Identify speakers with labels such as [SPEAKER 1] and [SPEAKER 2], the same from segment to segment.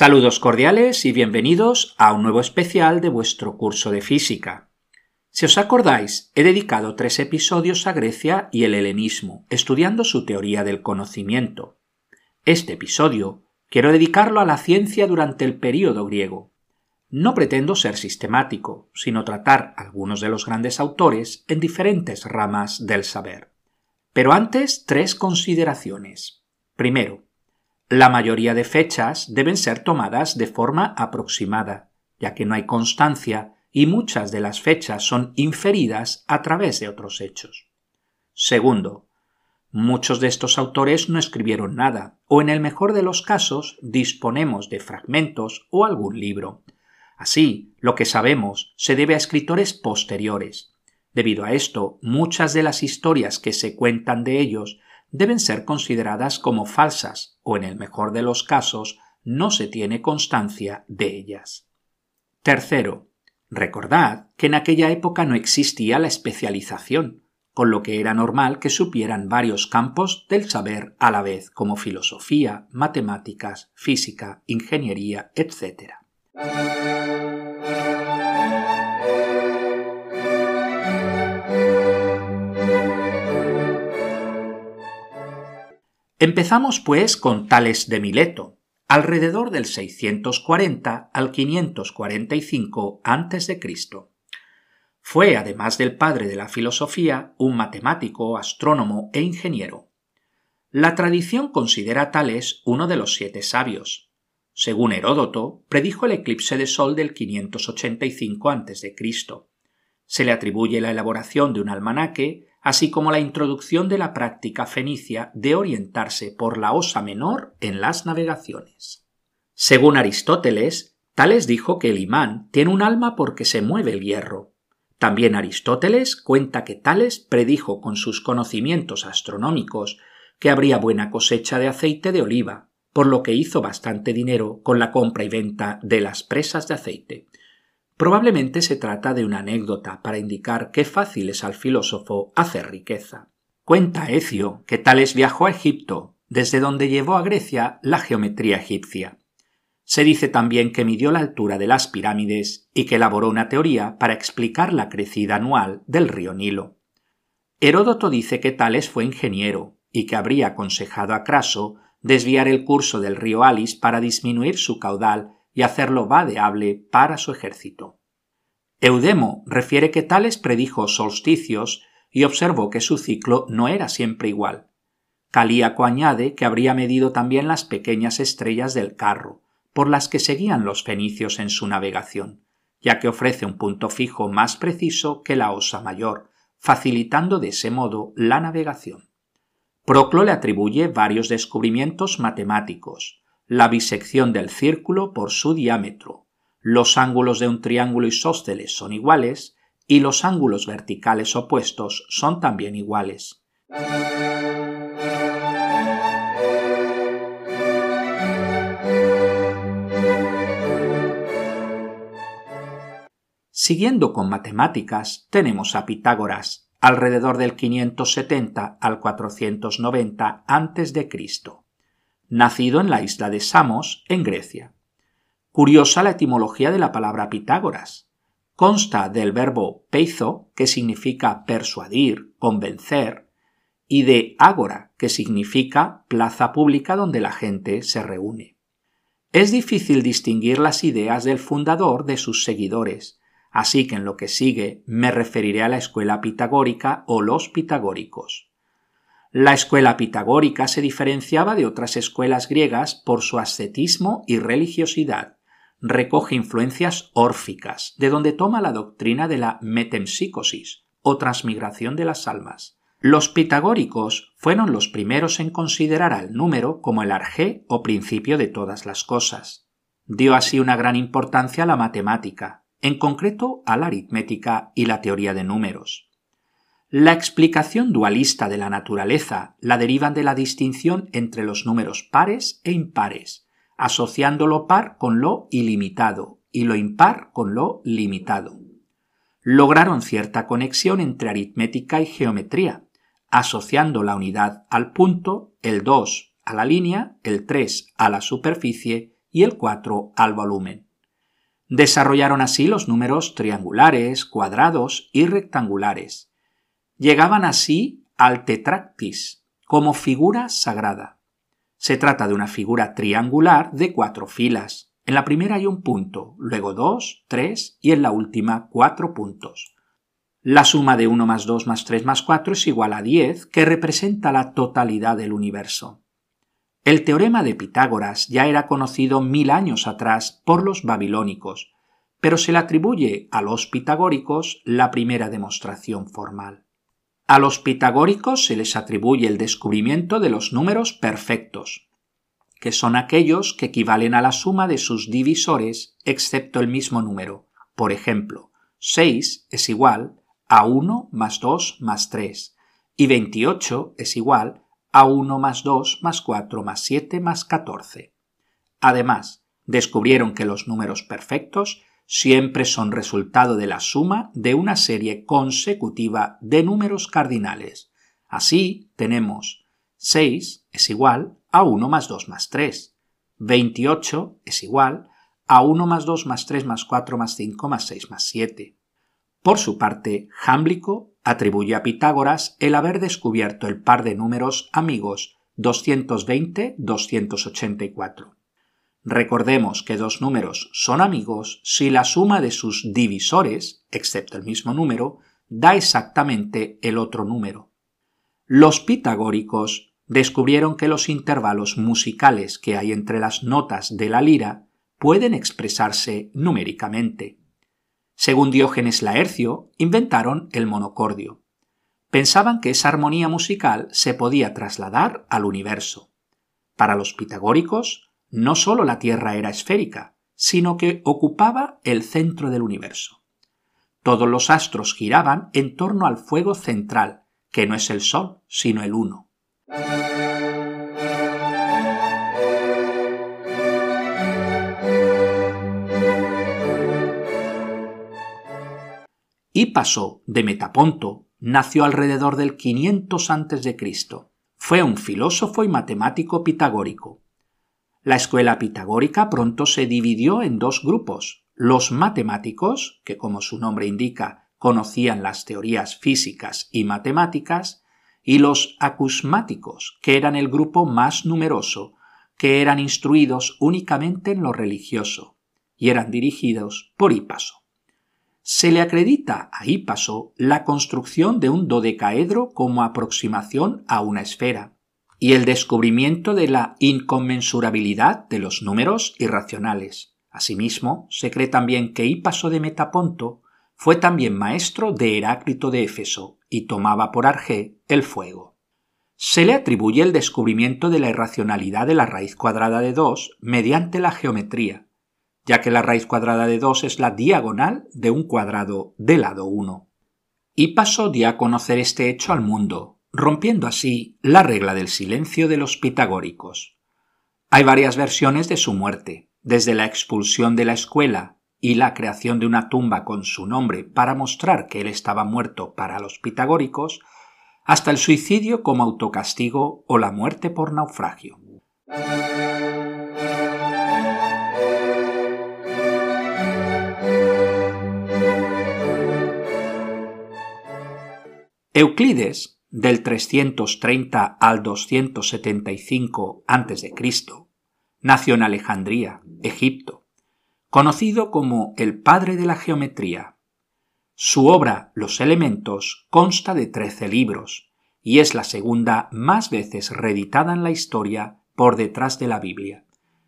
[SPEAKER 1] Saludos cordiales y bienvenidos a un nuevo especial de vuestro curso de física. Si os acordáis, he dedicado tres episodios a Grecia y el helenismo, estudiando su teoría del conocimiento. Este episodio quiero dedicarlo a la ciencia durante el período griego. No pretendo ser sistemático, sino tratar algunos de los grandes autores en diferentes ramas del saber. Pero antes, tres consideraciones. Primero, la mayoría de fechas deben ser tomadas de forma aproximada, ya que no hay constancia y muchas de las fechas son inferidas a través de otros hechos. Segundo, muchos de estos autores no escribieron nada, o en el mejor de los casos disponemos de fragmentos o algún libro. Así, lo que sabemos se debe a escritores posteriores. Debido a esto, muchas de las historias que se cuentan de ellos deben ser consideradas como falsas o en el mejor de los casos no se tiene constancia de ellas. Tercero, recordad que en aquella época no existía la especialización, con lo que era normal que supieran varios campos del saber a la vez, como filosofía, matemáticas, física, ingeniería, etc. Empezamos pues con Tales de Mileto, alrededor del 640 al 545 a.C. Fue, además del padre de la filosofía, un matemático, astrónomo e ingeniero. La tradición considera a Tales uno de los siete sabios. Según Heródoto, predijo el eclipse de sol del 585 a.C. Se le atribuye la elaboración de un almanaque así como la introducción de la práctica fenicia de orientarse por la osa menor en las navegaciones. Según Aristóteles, Tales dijo que el imán tiene un alma porque se mueve el hierro. También Aristóteles cuenta que Tales predijo con sus conocimientos astronómicos que habría buena cosecha de aceite de oliva, por lo que hizo bastante dinero con la compra y venta de las presas de aceite, Probablemente se trata de una anécdota para indicar qué fácil es al filósofo hacer riqueza. Cuenta Ecio que Tales viajó a Egipto, desde donde llevó a Grecia la geometría egipcia. Se dice también que midió la altura de las pirámides y que elaboró una teoría para explicar la crecida anual del río Nilo. Heródoto dice que Tales fue ingeniero y que habría aconsejado a Craso desviar el curso del río Alis para disminuir su caudal y hacerlo vadeable para su ejército. Eudemo refiere que Tales predijo solsticios y observó que su ciclo no era siempre igual. Calíaco añade que habría medido también las pequeñas estrellas del carro, por las que seguían los fenicios en su navegación, ya que ofrece un punto fijo más preciso que la osa mayor, facilitando de ese modo la navegación. Proclo le atribuye varios descubrimientos matemáticos, la bisección del círculo por su diámetro, los ángulos de un triángulo isósceles son iguales y los ángulos verticales opuestos son también iguales. Siguiendo con matemáticas, tenemos a Pitágoras, alrededor del 570 al 490 a.C nacido en la isla de Samos, en Grecia. Curiosa la etimología de la palabra Pitágoras. Consta del verbo peizo, que significa persuadir, convencer, y de ágora, que significa plaza pública donde la gente se reúne. Es difícil distinguir las ideas del fundador de sus seguidores, así que en lo que sigue me referiré a la escuela pitagórica o los pitagóricos. La escuela pitagórica se diferenciaba de otras escuelas griegas por su ascetismo y religiosidad. Recoge influencias órficas, de donde toma la doctrina de la metempsicosis o transmigración de las almas. Los pitagóricos fueron los primeros en considerar al número como el arjé o principio de todas las cosas. Dio así una gran importancia a la matemática, en concreto a la aritmética y la teoría de números. La explicación dualista de la naturaleza la derivan de la distinción entre los números pares e impares, asociando lo par con lo ilimitado y lo impar con lo limitado. Lograron cierta conexión entre aritmética y geometría, asociando la unidad al punto, el 2 a la línea, el 3 a la superficie y el 4 al volumen. Desarrollaron así los números triangulares, cuadrados y rectangulares. Llegaban así al tetractis, como figura sagrada. Se trata de una figura triangular de cuatro filas. En la primera hay un punto, luego dos, tres y en la última cuatro puntos. La suma de 1 más 2 más 3 más 4 es igual a 10, que representa la totalidad del universo. El teorema de Pitágoras ya era conocido mil años atrás por los babilónicos, pero se le atribuye a los pitagóricos la primera demostración formal. A los pitagóricos se les atribuye el descubrimiento de los números perfectos, que son aquellos que equivalen a la suma de sus divisores excepto el mismo número. Por ejemplo, 6 es igual a 1 más 2 más 3 y 28 es igual a 1 más 2 más 4 más 7 más 14. Además, descubrieron que los números perfectos siempre son resultado de la suma de una serie consecutiva de números cardinales. Así tenemos 6 es igual a 1 más 2 más 3, 28 es igual a 1 más 2 más 3 más 4 más 5 más 6 más 7. Por su parte, Jámblico atribuye a Pitágoras el haber descubierto el par de números amigos 220-284. Recordemos que dos números son amigos si la suma de sus divisores, excepto el mismo número, da exactamente el otro número. Los pitagóricos descubrieron que los intervalos musicales que hay entre las notas de la lira pueden expresarse numéricamente. Según Diógenes Laercio, inventaron el monocordio. Pensaban que esa armonía musical se podía trasladar al universo. Para los pitagóricos, no sólo la Tierra era esférica, sino que ocupaba el centro del universo. Todos los astros giraban en torno al fuego central, que no es el Sol, sino el Uno. pasó de Metaponto nació alrededor del 500 a.C. Fue un filósofo y matemático pitagórico. La escuela pitagórica pronto se dividió en dos grupos, los matemáticos, que como su nombre indica conocían las teorías físicas y matemáticas, y los acusmáticos, que eran el grupo más numeroso, que eran instruidos únicamente en lo religioso, y eran dirigidos por Hipaso. Se le acredita a Hipaso la construcción de un dodecaedro como aproximación a una esfera y el descubrimiento de la inconmensurabilidad de los números irracionales. Asimismo, se cree también que Hipaso de Metaponto fue también maestro de Heráclito de Éfeso y tomaba por arjé el fuego. Se le atribuye el descubrimiento de la irracionalidad de la raíz cuadrada de 2 mediante la geometría, ya que la raíz cuadrada de 2 es la diagonal de un cuadrado de lado 1. Y pasó dio a conocer este hecho al mundo, rompiendo así la regla del silencio de los pitagóricos. Hay varias versiones de su muerte, desde la expulsión de la escuela y la creación de una tumba con su nombre para mostrar que él estaba muerto para los pitagóricos, hasta el suicidio como autocastigo o la muerte por naufragio. Euclides, del 330 al 275 a.C., nació en Alejandría, Egipto, conocido como el padre de la geometría. Su obra Los elementos consta de trece libros y es la segunda más veces reeditada en la historia por detrás de la Biblia.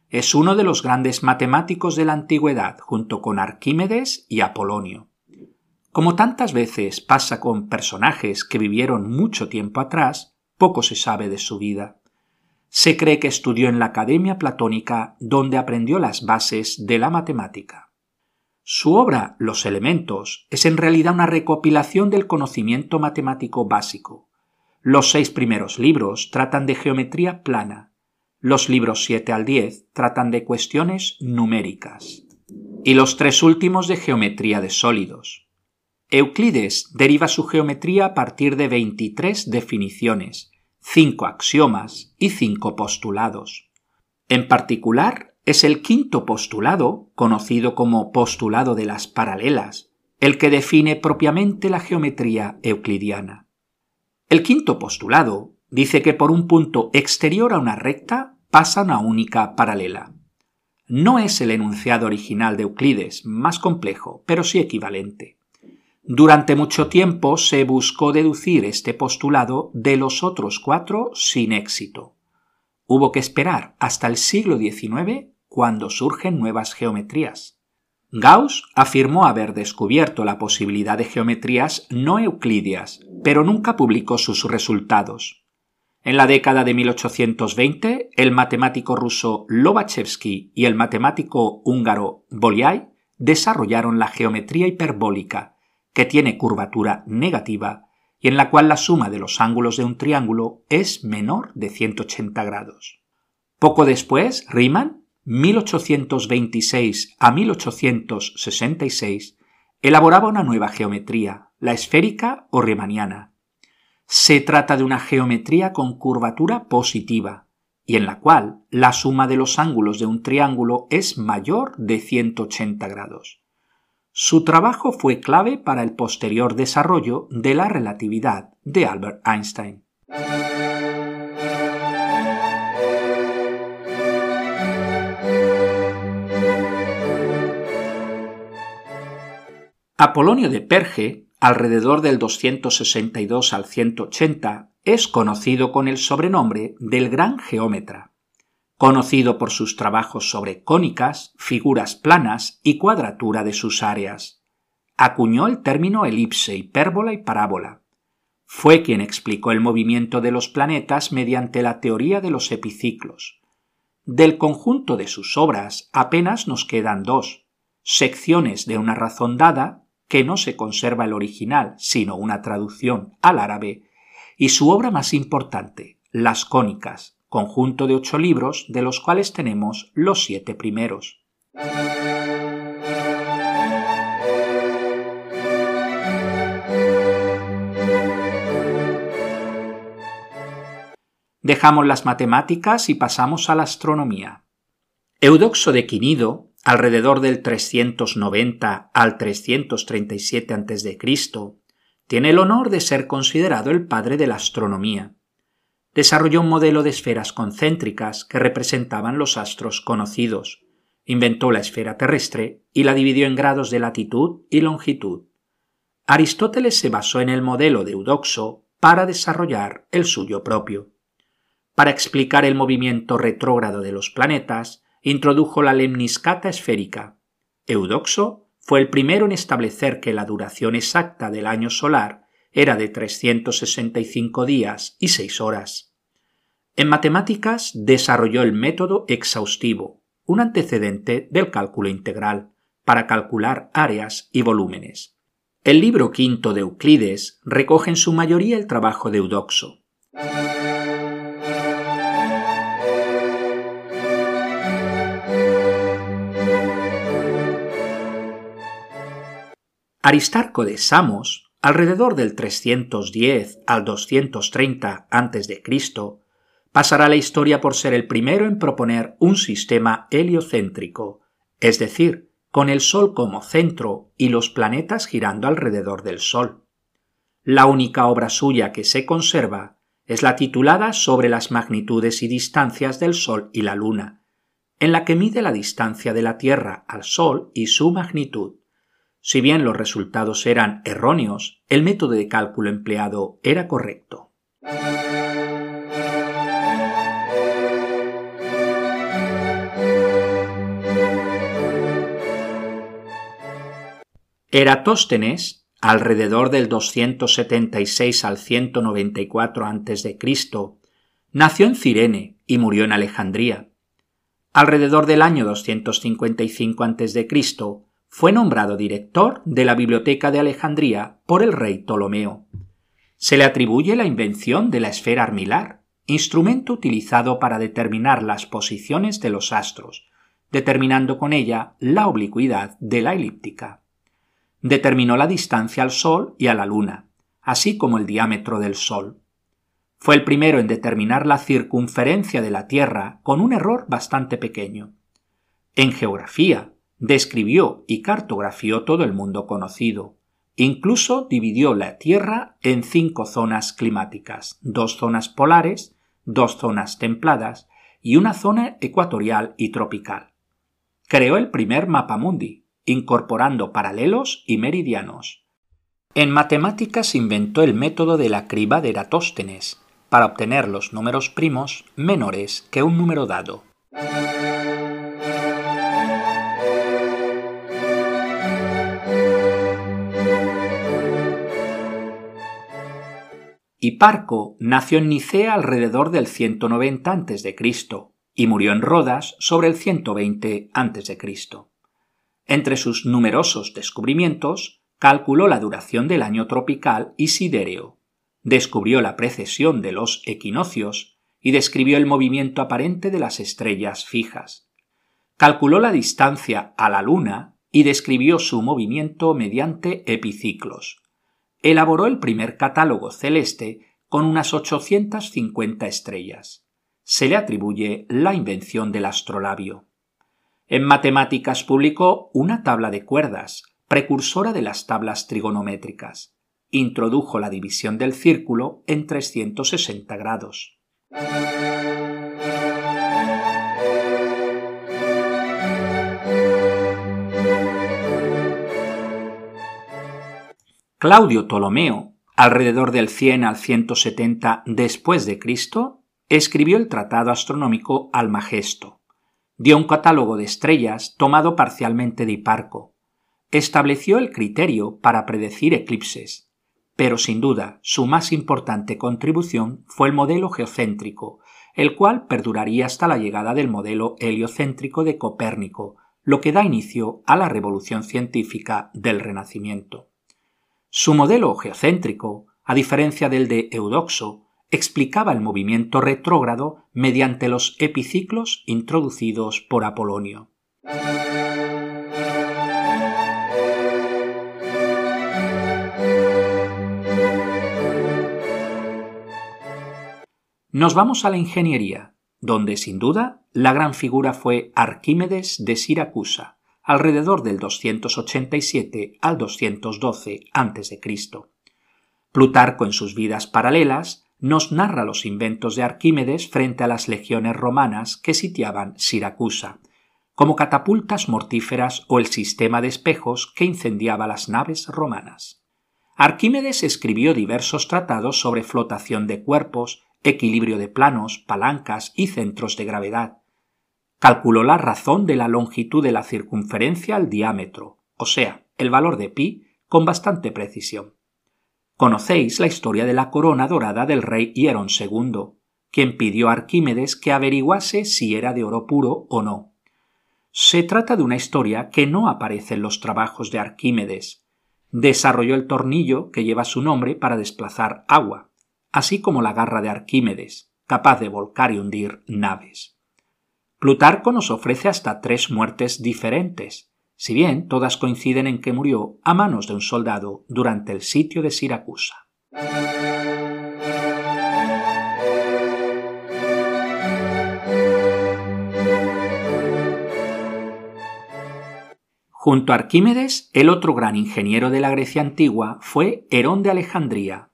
[SPEAKER 1] Es uno de los grandes matemáticos de la antigüedad junto con Arquímedes y Apolonio. Como tantas veces pasa con personajes que vivieron mucho tiempo atrás, poco se sabe de su vida. Se cree que estudió en la Academia Platónica donde aprendió las bases de la matemática. Su obra Los elementos es en realidad una recopilación del conocimiento matemático básico. Los seis primeros libros tratan de geometría plana, los libros 7 al 10 tratan de cuestiones numéricas y los tres últimos de geometría de sólidos. Euclides deriva su geometría a partir de 23 definiciones, 5 axiomas y 5 postulados. En particular, Es el quinto postulado, conocido como postulado de las paralelas, el que define propiamente la geometría euclidiana. El quinto postulado dice que por un punto exterior a una recta pasa una única paralela. No es el enunciado original de Euclides, más complejo, pero sí equivalente. Durante mucho tiempo se buscó deducir este postulado de los otros cuatro sin éxito. Hubo que esperar hasta el siglo XIX cuando surgen nuevas geometrías. Gauss afirmó haber descubierto la posibilidad de geometrías no euclidias, pero nunca publicó sus resultados. En la década de 1820, el matemático ruso Lobachevsky y el matemático húngaro Bolyai desarrollaron la geometría hiperbólica, que tiene curvatura negativa y en la cual la suma de los ángulos de un triángulo es menor de 180 grados. Poco después, Riemann, 1826 a 1866, elaboraba una nueva geometría, la esférica o riemanniana. Se trata de una geometría con curvatura positiva, y en la cual la suma de los ángulos de un triángulo es mayor de 180 grados. Su trabajo fue clave para el posterior desarrollo de la relatividad de Albert Einstein. Apolonio de Perge, alrededor del 262 al 180, es conocido con el sobrenombre del Gran Geómetra conocido por sus trabajos sobre cónicas, figuras planas y cuadratura de sus áreas. Acuñó el término elipse, hipérbola y parábola. Fue quien explicó el movimiento de los planetas mediante la teoría de los epiciclos. Del conjunto de sus obras apenas nos quedan dos, secciones de una razón dada, que no se conserva el original, sino una traducción al árabe, y su obra más importante, Las cónicas, conjunto de ocho libros de los cuales tenemos los siete primeros. Dejamos las matemáticas y pasamos a la astronomía. Eudoxo de Quinido, alrededor del 390 al 337 a.C., tiene el honor de ser considerado el padre de la astronomía desarrolló un modelo de esferas concéntricas que representaban los astros conocidos, inventó la esfera terrestre y la dividió en grados de latitud y longitud. Aristóteles se basó en el modelo de Eudoxo para desarrollar el suyo propio. Para explicar el movimiento retrógrado de los planetas, introdujo la lemniscata esférica. Eudoxo fue el primero en establecer que la duración exacta del año solar era de 365 días y 6 horas. En matemáticas desarrolló el método exhaustivo, un antecedente del cálculo integral, para calcular áreas y volúmenes. El libro quinto de Euclides recoge en su mayoría el trabajo de Eudoxo. Aristarco de Samos Alrededor del 310 al 230 a.C., pasará la historia por ser el primero en proponer un sistema heliocéntrico, es decir, con el Sol como centro y los planetas girando alrededor del Sol. La única obra suya que se conserva es la titulada Sobre las magnitudes y distancias del Sol y la Luna, en la que mide la distancia de la Tierra al Sol y su magnitud. Si bien los resultados eran erróneos, el método de cálculo empleado era correcto. Eratóstenes, alrededor del 276 al 194 a.C., nació en Cirene y murió en Alejandría. Alrededor del año 255 a.C., fue nombrado director de la Biblioteca de Alejandría por el rey Ptolomeo. Se le atribuye la invención de la esfera armilar, instrumento utilizado para determinar las posiciones de los astros, determinando con ella la oblicuidad de la elíptica. Determinó la distancia al Sol y a la Luna, así como el diámetro del Sol. Fue el primero en determinar la circunferencia de la Tierra con un error bastante pequeño En geografía, describió y cartografió todo el mundo conocido. Incluso dividió la Tierra en cinco zonas climáticas, dos zonas polares, dos zonas templadas y una zona ecuatorial y tropical. Creó el primer mapa mundi, incorporando paralelos y meridianos. En matemáticas inventó el método de la criba de Eratóstenes, para obtener los números primos menores que un número dado. Hiparco nació en Nicea alrededor del 190 a.C. y murió en Rodas sobre el 120 a.C. Entre sus numerosos descubrimientos, calculó la duración del año tropical y sidéreo, descubrió la precesión de los equinoccios y describió el movimiento aparente de las estrellas fijas. Calculó la distancia a la Luna y describió su movimiento mediante epiciclos elaboró el primer catálogo celeste con unas 850 estrellas. Se le atribuye la invención del astrolabio. En matemáticas publicó una tabla de cuerdas, precursora de las tablas trigonométricas. Introdujo la división del círculo en 360 grados. Claudio Ptolomeo, alrededor del 100 al 170 después de Cristo, escribió el tratado astronómico Almagesto. Dio un catálogo de estrellas tomado parcialmente de Hiparco. Estableció el criterio para predecir eclipses, pero sin duda su más importante contribución fue el modelo geocéntrico, el cual perduraría hasta la llegada del modelo heliocéntrico de Copérnico, lo que da inicio a la revolución científica del Renacimiento. Su modelo geocéntrico, a diferencia del de Eudoxo, explicaba el movimiento retrógrado mediante los epiciclos introducidos por Apolonio. Nos vamos a la ingeniería, donde sin duda la gran figura fue Arquímedes de Siracusa, alrededor del 287 al 212 a.C. Plutarco en sus vidas paralelas nos narra los inventos de Arquímedes frente a las legiones romanas que sitiaban Siracusa, como catapultas mortíferas o el sistema de espejos que incendiaba las naves romanas. Arquímedes escribió diversos tratados sobre flotación de cuerpos, equilibrio de planos, palancas y centros de gravedad, calculó la razón de la longitud de la circunferencia al diámetro, o sea, el valor de pi, con bastante precisión. Conocéis la historia de la corona dorada del rey Hierón II, quien pidió a Arquímedes que averiguase si era de oro puro o no. Se trata de una historia que no aparece en los trabajos de Arquímedes. Desarrolló el tornillo que lleva su nombre para desplazar agua, así como la garra de Arquímedes, capaz de volcar y hundir naves. Plutarco nos ofrece hasta tres muertes diferentes, si bien todas coinciden en que murió a manos de un soldado durante el sitio de Siracusa. Junto a Arquímedes, el otro gran ingeniero de la Grecia antigua fue Herón de Alejandría,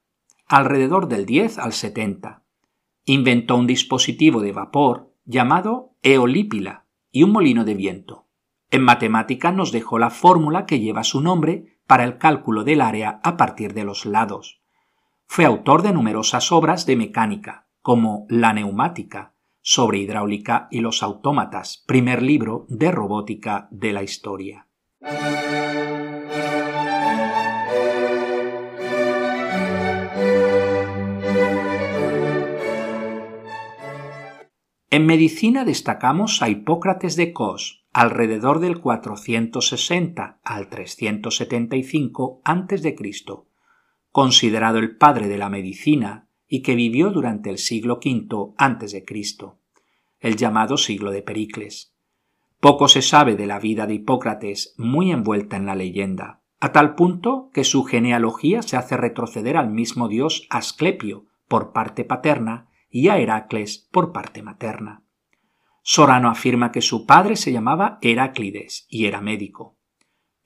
[SPEAKER 1] alrededor del 10 al 70. Inventó un dispositivo de vapor llamado eolípila y un molino de viento. En matemática nos dejó la fórmula que lleva su nombre para el cálculo del área a partir de los lados. Fue autor de numerosas obras de mecánica, como La neumática, sobre hidráulica y los autómatas, primer libro de robótica de la historia. En medicina destacamos a Hipócrates de Cos, alrededor del 460 al 375 a.C., considerado el padre de la medicina y que vivió durante el siglo V a.C., el llamado siglo de Pericles. Poco se sabe de la vida de Hipócrates, muy envuelta en la leyenda, a tal punto que su genealogía se hace retroceder al mismo dios Asclepio por parte paterna y a Heracles por parte materna. Sorano afirma que su padre se llamaba Heráclides y era médico.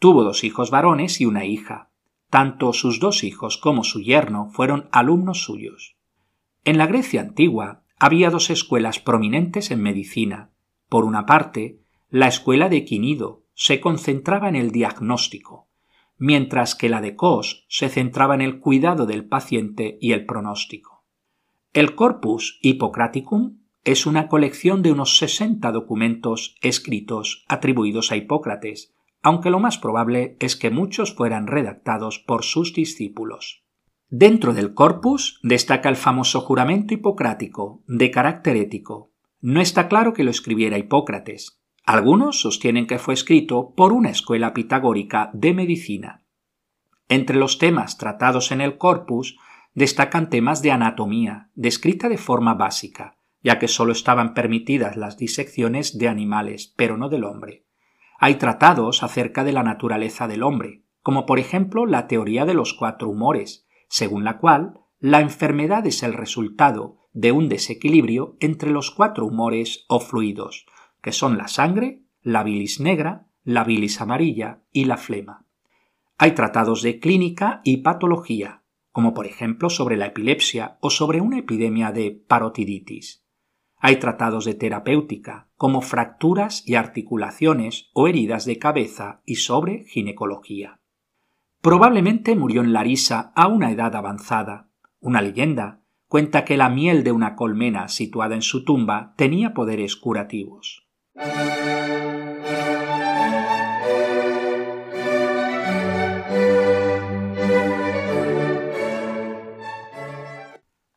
[SPEAKER 1] Tuvo dos hijos varones y una hija. Tanto sus dos hijos como su yerno fueron alumnos suyos. En la Grecia antigua había dos escuelas prominentes en medicina. Por una parte, la escuela de Quinido se concentraba en el diagnóstico, mientras que la de Cos se centraba en el cuidado del paciente y el pronóstico. El Corpus Hippocraticum es una colección de unos 60 documentos escritos atribuidos a Hipócrates, aunque lo más probable es que muchos fueran redactados por sus discípulos. Dentro del corpus destaca el famoso juramento hipocrático, de carácter ético. No está claro que lo escribiera Hipócrates. Algunos sostienen que fue escrito por una escuela pitagórica de medicina. Entre los temas tratados en el corpus destacan temas de anatomía, descrita de forma básica, ya que sólo estaban permitidas las disecciones de animales, pero no del hombre. Hay tratados acerca de la naturaleza del hombre, como por ejemplo la teoría de los cuatro humores, según la cual la enfermedad es el resultado de un desequilibrio entre los cuatro humores o fluidos, que son la sangre, la bilis negra, la bilis amarilla y la flema. Hay tratados de clínica y patología, como por ejemplo sobre la epilepsia o sobre una epidemia de parotiditis. Hay tratados de terapéutica, como fracturas y articulaciones o heridas de cabeza y sobre ginecología. Probablemente murió en Larisa a una edad avanzada. Una leyenda cuenta que la miel de una colmena situada en su tumba tenía poderes curativos.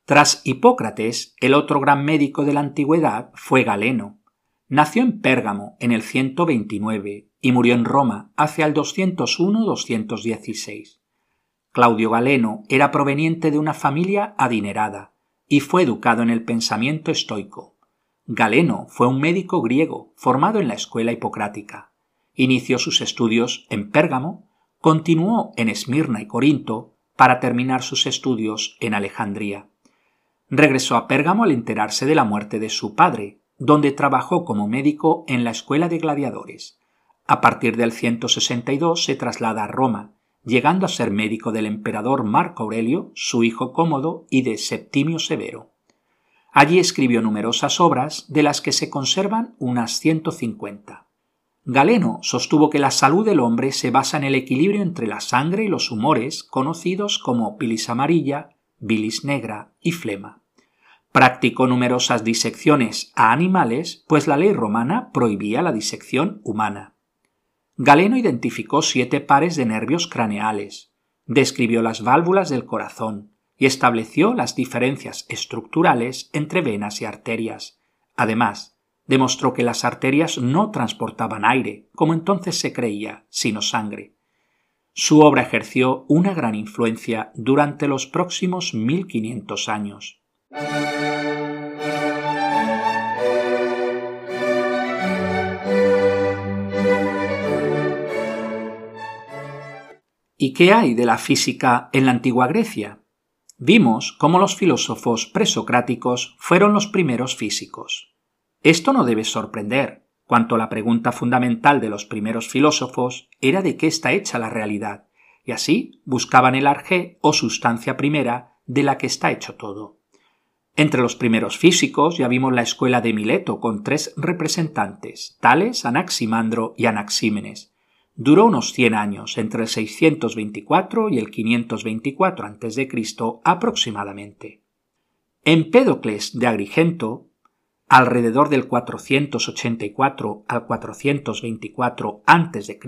[SPEAKER 1] Tras Hipócrates, el otro gran médico de la antigüedad fue Galeno. Nació en Pérgamo en el 129 y murió en Roma hacia el 201-216. Claudio Galeno era proveniente de una familia adinerada y fue educado en el pensamiento estoico. Galeno fue un médico griego formado en la escuela hipocrática. Inició sus estudios en Pérgamo, continuó en Esmirna y Corinto para terminar sus estudios en Alejandría. Regresó a Pérgamo al enterarse de la muerte de su padre, donde trabajó como médico en la escuela de gladiadores. A partir del 162 se traslada a Roma, llegando a ser médico del emperador Marco Aurelio, su hijo Cómodo y de Septimio Severo. Allí escribió numerosas obras, de las que se conservan unas 150. Galeno sostuvo que la salud del hombre se basa en el equilibrio entre la sangre y los humores, conocidos como bilis amarilla, bilis negra y flema. Practicó numerosas disecciones a animales, pues la ley romana prohibía la disección humana. Galeno identificó siete pares de nervios craneales, describió las válvulas del corazón y estableció las diferencias estructurales entre venas y arterias. Además, demostró que las arterias no transportaban aire, como entonces se creía, sino sangre. Su obra ejerció una gran influencia durante los próximos 1500 años. ¿Y qué hay de la física en la antigua Grecia? Vimos cómo los filósofos presocráticos fueron los primeros físicos. Esto no debe sorprender, cuanto la pregunta fundamental de los primeros filósofos era de qué está hecha la realidad, y así buscaban el arjé o sustancia primera de la que está hecho todo. Entre los primeros físicos ya vimos la escuela de Mileto con tres representantes, Tales, Anaximandro y Anaxímenes, duró unos 100 años, entre el 624 y el 524 a.C. aproximadamente. Empédocles de Agrigento, alrededor del 484 al 424 a.C.,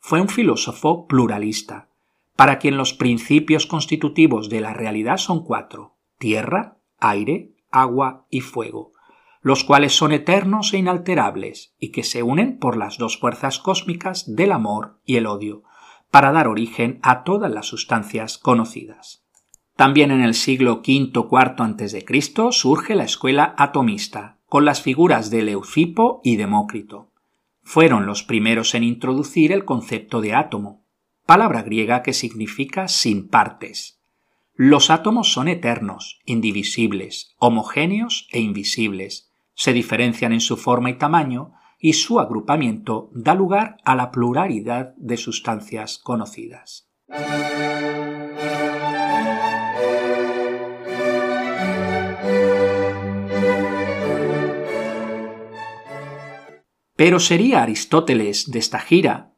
[SPEAKER 1] fue un filósofo pluralista, para quien los principios constitutivos de la realidad son cuatro, tierra, aire, agua y fuego, los cuales son eternos e inalterables y que se unen por las dos fuerzas cósmicas del amor y el odio, para dar origen a todas las sustancias conocidas. También en el siglo V-IV a.C. surge la escuela atomista, con las figuras de Leucipo y Demócrito. Fueron los primeros en introducir el concepto de átomo, palabra griega que significa sin partes. Los átomos son eternos, indivisibles, homogéneos e invisibles, Se diferencian en su forma y tamaño, y su agrupamiento da lugar a la pluralidad de sustancias conocidas. Pero sería Aristóteles de esta gira,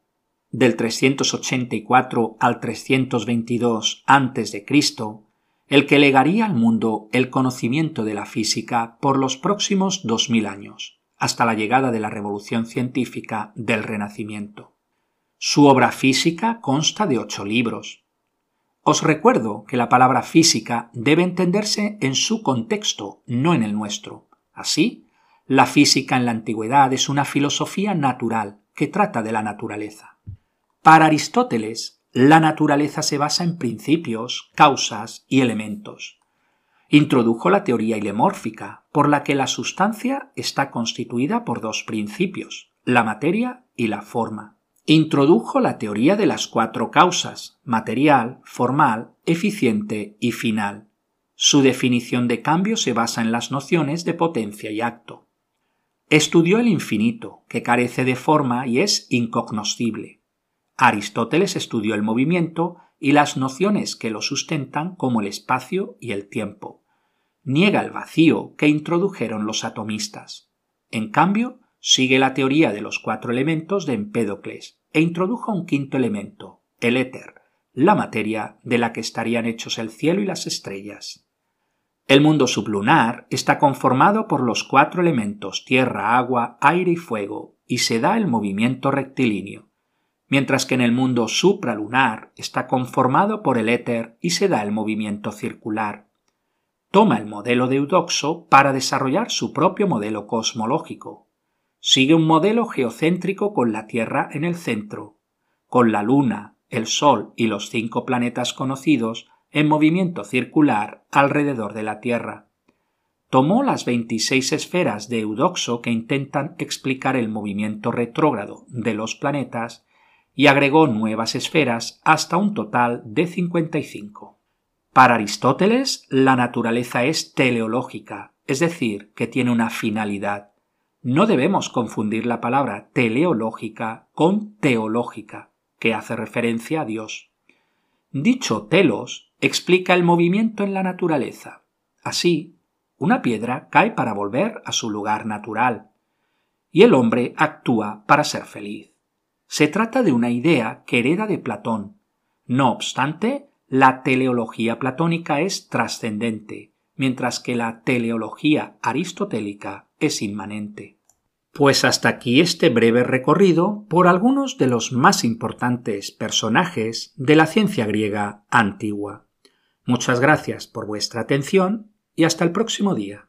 [SPEAKER 1] del 384 al 322 a.C., el que legaría al mundo el conocimiento de la física por los próximos dos mil años, hasta la llegada de la revolución científica del Renacimiento. Su obra física consta de ocho libros. Os recuerdo que la palabra física debe entenderse en su contexto, no en el nuestro. Así, la física en la antigüedad es una filosofía natural que trata de la naturaleza. Para Aristóteles, la naturaleza se basa en principios, causas y elementos. Introdujo la teoría ilemórfica, por la que la sustancia está constituida por dos principios, la materia y la forma. Introdujo la teoría de las cuatro causas, material, formal, eficiente y final. Su definición de cambio se basa en las nociones de potencia y acto. Estudió el infinito, que carece de forma y es incognoscible. Aristóteles estudió el movimiento y las nociones que lo sustentan como el espacio y el tiempo. Niega el vacío que introdujeron los atomistas. En cambio, sigue la teoría de los cuatro elementos de Empédocles e introdujo un quinto elemento, el éter, la materia de la que estarían hechos el cielo y las estrellas. El mundo sublunar está conformado por los cuatro elementos tierra, agua, aire y fuego, y se da el movimiento rectilíneo mientras que en el mundo supralunar está conformado por el éter y se da el movimiento circular. Toma el modelo de Eudoxo para desarrollar su propio modelo cosmológico. Sigue un modelo geocéntrico con la Tierra en el centro, con la Luna, el Sol y los cinco planetas conocidos en movimiento circular alrededor de la Tierra. Tomó las 26 esferas de Eudoxo que intentan explicar el movimiento retrógrado de los planetas y agregó nuevas esferas hasta un total de 55. Para Aristóteles, la naturaleza es teleológica, es decir, que tiene una finalidad. No debemos confundir la palabra teleológica con teológica, que hace referencia a Dios. Dicho telos explica el movimiento en la naturaleza. Así, una piedra cae para volver a su lugar natural, y el hombre actúa para ser feliz. Se trata de una idea que hereda de Platón. No obstante, la teleología platónica es trascendente, mientras que la teleología aristotélica es inmanente. Pues hasta aquí este breve recorrido por algunos de los más importantes personajes de la ciencia griega antigua. Muchas gracias por vuestra atención y hasta el próximo día.